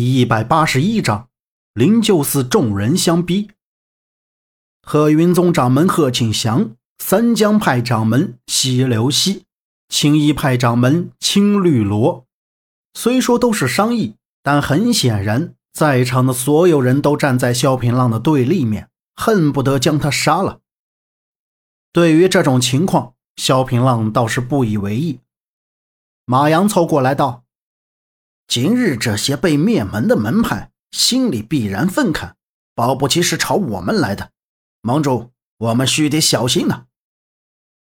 一百八十一章，灵鹫寺众人相逼。贺云宗掌门贺庆祥，三江派掌门西流西，青衣派掌门青绿萝。虽说都是商议，但很显然，在场的所有人都站在萧平浪的对立面，恨不得将他杀了。对于这种情况，萧平浪倒是不以为意。马阳凑过来道。今日这些被灭门的门派心里必然愤慨，保不齐是朝我们来的。盟主，我们须得小心呢。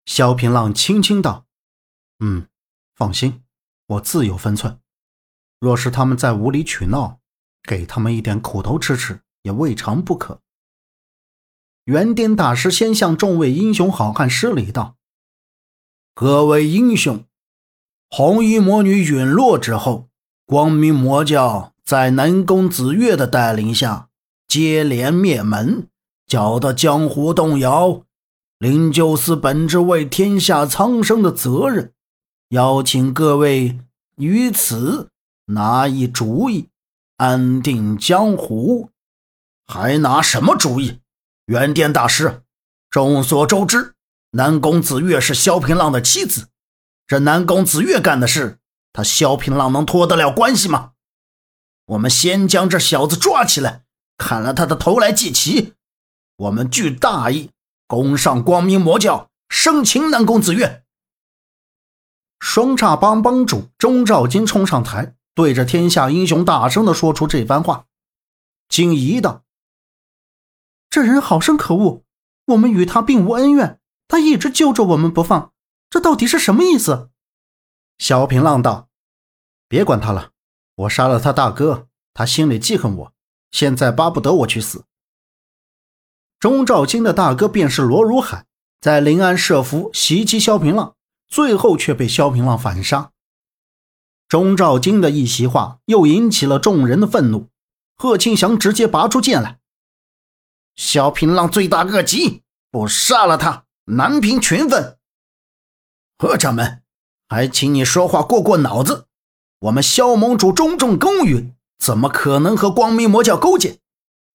萧平浪轻轻道：“嗯，放心，我自有分寸。若是他们在无理取闹，给他们一点苦头吃吃也未尝不可。”元颠大师先向众位英雄好汉施礼道：“各位英雄，红衣魔女陨落之后。”光明魔教在南宫子月的带领下接连灭门，搅得江湖动摇。灵鹫寺本着为天下苍生的责任，邀请各位于此拿一主意，安定江湖。还拿什么主意？元殿大师，众所周知，南宫子月是萧平浪的妻子，这南宫子月干的事。他萧平浪能脱得了关系吗？我们先将这小子抓起来，砍了他的头来祭旗。我们具大义，攻上光明魔教，生擒南宫子月。双煞帮帮主钟兆金冲上台，对着天下英雄大声的说出这番话。金怡道：“这人好生可恶，我们与他并无恩怨，他一直揪着我们不放，这到底是什么意思？”萧平浪道。别管他了，我杀了他大哥，他心里记恨我，现在巴不得我去死。钟兆金的大哥便是罗如海，在临安设伏袭击萧平浪，最后却被萧平浪反杀。钟兆金的一席话又引起了众人的愤怒，贺庆祥直接拔出剑来：“萧平浪罪大恶极，不杀了他，难平群愤。”贺掌门，还请你说话过过脑子。我们萧盟主种种公允，怎么可能和光明魔教勾结？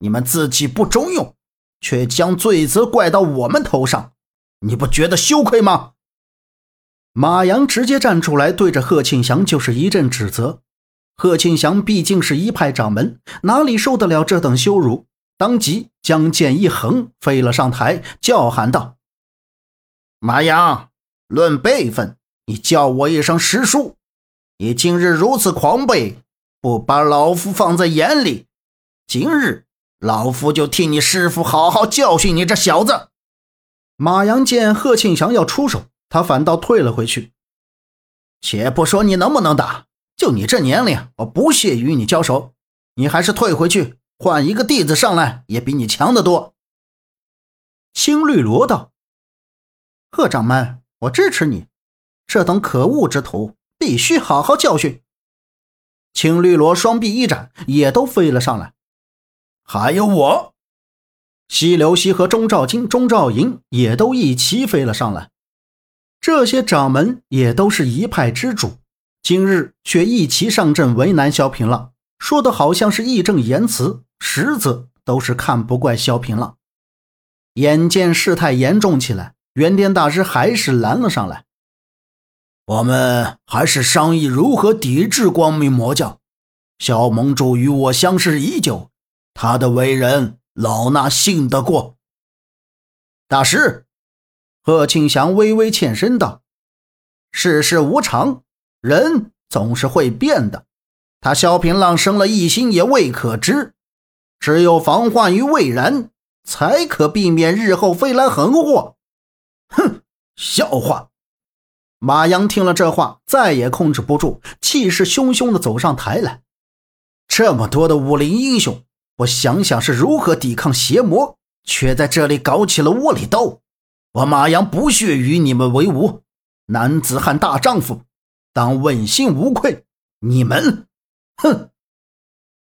你们自己不中用，却将罪责怪到我们头上，你不觉得羞愧吗？马阳直接站出来，对着贺庆祥就是一阵指责。贺庆祥毕竟是一派掌门，哪里受得了这等羞辱？当即将剑一横，飞了上台，叫喊道：“马阳，论辈分，你叫我一声师叔。”你今日如此狂悖，不把老夫放在眼里，今日老夫就替你师傅好好教训你这小子。马阳见贺庆祥要出手，他反倒退了回去。且不说你能不能打，就你这年龄，我不屑与你交手。你还是退回去，换一个弟子上来，也比你强得多。青绿萝道：“贺掌门，我支持你，这等可恶之徒。”必须好好教训！青绿萝双臂一展，也都飞了上来。还有我，西流西和钟兆金、钟兆银也都一齐飞了上来。这些掌门也都是一派之主，今日却一齐上阵为难萧平浪，说的好像是义正言辞，实则都是看不惯萧平浪。眼见事态严重起来，元天大师还是拦了上来。我们还是商议如何抵制光明魔教。萧盟主与我相识已久，他的为人老衲信得过。大师，贺庆祥微微欠身道：“世事无常，人总是会变的。他萧平浪生了异心也未可知，只有防患于未然，才可避免日后飞来横祸。”哼，笑话。马阳听了这话，再也控制不住，气势汹汹地走上台来。这么多的武林英雄，我想想是如何抵抗邪魔，却在这里搞起了窝里斗。我马阳不屑与你们为伍，男子汉大丈夫，当问心无愧。你们，哼！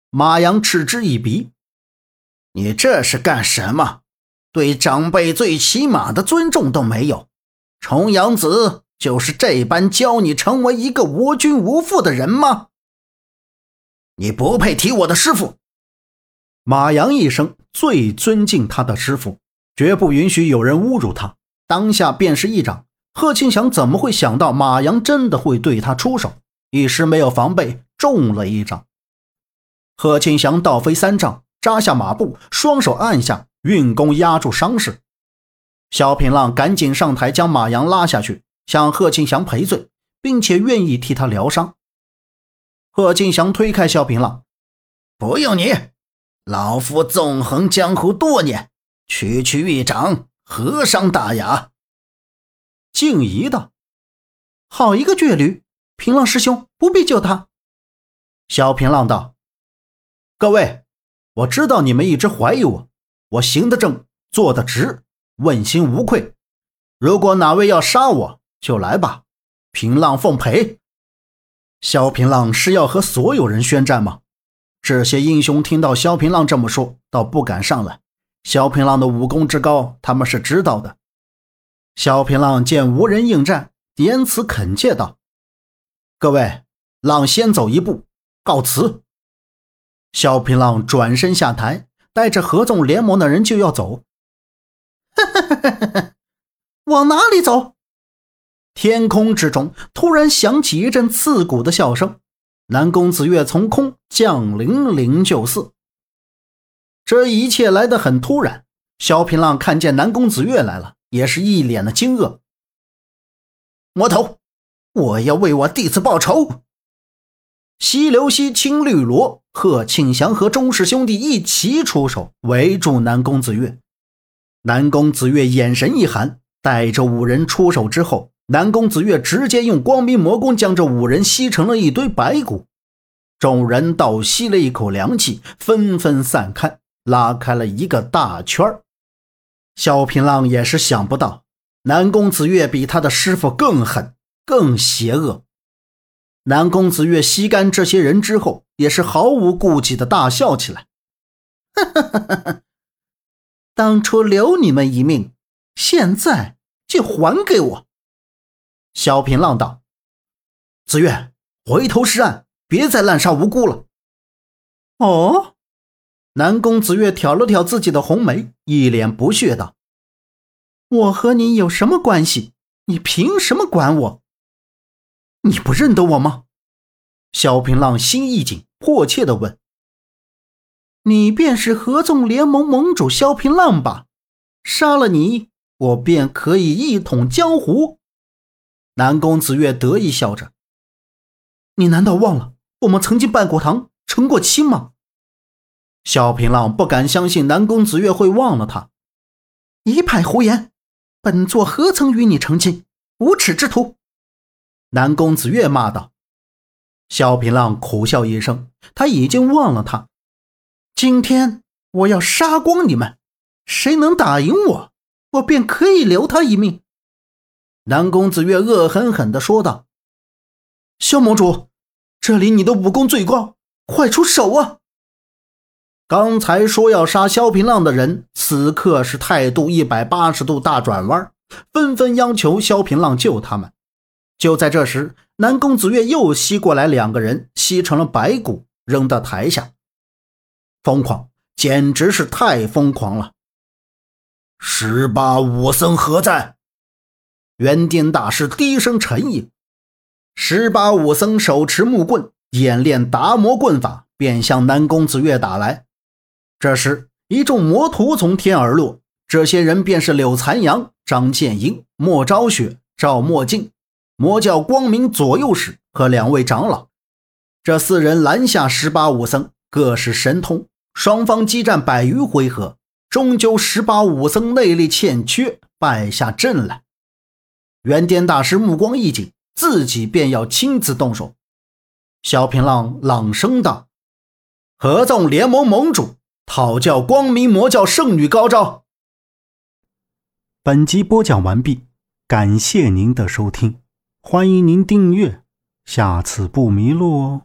马阳嗤之以鼻：“你这是干什么？对长辈最起码的尊重都没有，重阳子。”就是这般教你成为一个无君无父的人吗？你不配提我的师傅。马阳一生最尊敬他的师傅，绝不允许有人侮辱他。当下便是一掌。贺庆祥怎么会想到马阳真的会对他出手？一时没有防备，中了一掌。贺庆祥倒飞三丈，扎下马步，双手按下，运功压住伤势。萧平浪赶紧上台将马阳拉下去，向贺庆祥赔罪，并且愿意替他疗伤。贺庆祥推开萧平浪：“不用你，老夫纵横江湖多年，区区一掌，何伤大雅？”静怡道：“好一个倔驴！平浪师兄不必救他。”萧平浪道：“各位，我知道你们一直怀疑我，我行得正，坐得直。”问心无愧，如果哪位要杀我，就来吧。平浪奉陪。萧平浪是要和所有人宣战吗？这些英雄听到萧平浪这么说，倒不敢上来。萧平浪的武功之高，他们是知道的。萧平浪见无人应战，言辞恳切道：“各位，浪先走一步，告辞。”萧平浪转身下台，带着合纵联盟的人就要走。往哪里走？天空之中突然响起一阵刺骨的笑声。南宫子月从空降临灵鹫寺，这一切来得很突然。萧平浪看见南宫子月来了，也是一脸的惊愕。魔头，我要为我弟子报仇！西流西、青绿萝、贺庆祥和钟氏兄弟一齐出手，围住南宫子月。南宫子月眼神一寒，带着五人出手之后，南宫子月直接用光明魔功将这五人吸成了一堆白骨。众人倒吸了一口凉气，纷纷散开，拉开了一个大圈儿。萧平浪也是想不到，南宫子月比他的师傅更狠、更邪恶。南宫子月吸干这些人之后，也是毫无顾忌的大笑起来，哈哈哈哈哈。当初留你们一命，现在就还给我。”萧平浪道。“子月，回头是岸，别再滥杀无辜了。”哦，南宫子月挑了挑自己的红眉，一脸不屑道：“我和你有什么关系？你凭什么管我？你不认得我吗？”萧平浪心一紧，迫切的问。你便是合纵联盟盟主萧平浪吧？杀了你，我便可以一统江湖。南宫子月得意笑着：“你难道忘了我们曾经拜过堂、成过亲吗？”萧平浪不敢相信南宫子月会忘了他，一派胡言！本座何曾与你成亲？无耻之徒！南宫子月骂道。萧平浪苦笑一声，他已经忘了他。今天我要杀光你们，谁能打赢我，我便可以留他一命。”南宫子月恶狠狠地说道。“萧盟主，这里你的武功最高，快出手啊！”刚才说要杀萧平浪的人，此刻是态度一百八十度大转弯，纷纷央求萧平浪救他们。就在这时，南宫子月又吸过来两个人，吸成了白骨，扔到台下。疯狂，简直是太疯狂了！十八武僧何在？元颠大师低声沉吟。十八武僧手持木棍，演练达摩棍法，便向南宫子月打来。这时，一众魔徒从天而落，这些人便是柳残阳、张剑英、莫昭雪、赵墨镜、魔教光明左右使和两位长老。这四人拦下十八武僧，各是神通。双方激战百余回合，终究十八武僧内力欠缺，败下阵来。元颠大师目光一紧，自己便要亲自动手。萧平浪朗声道：“合纵联盟盟主讨教光明魔教圣女高招。”本集播讲完毕，感谢您的收听，欢迎您订阅，下次不迷路哦。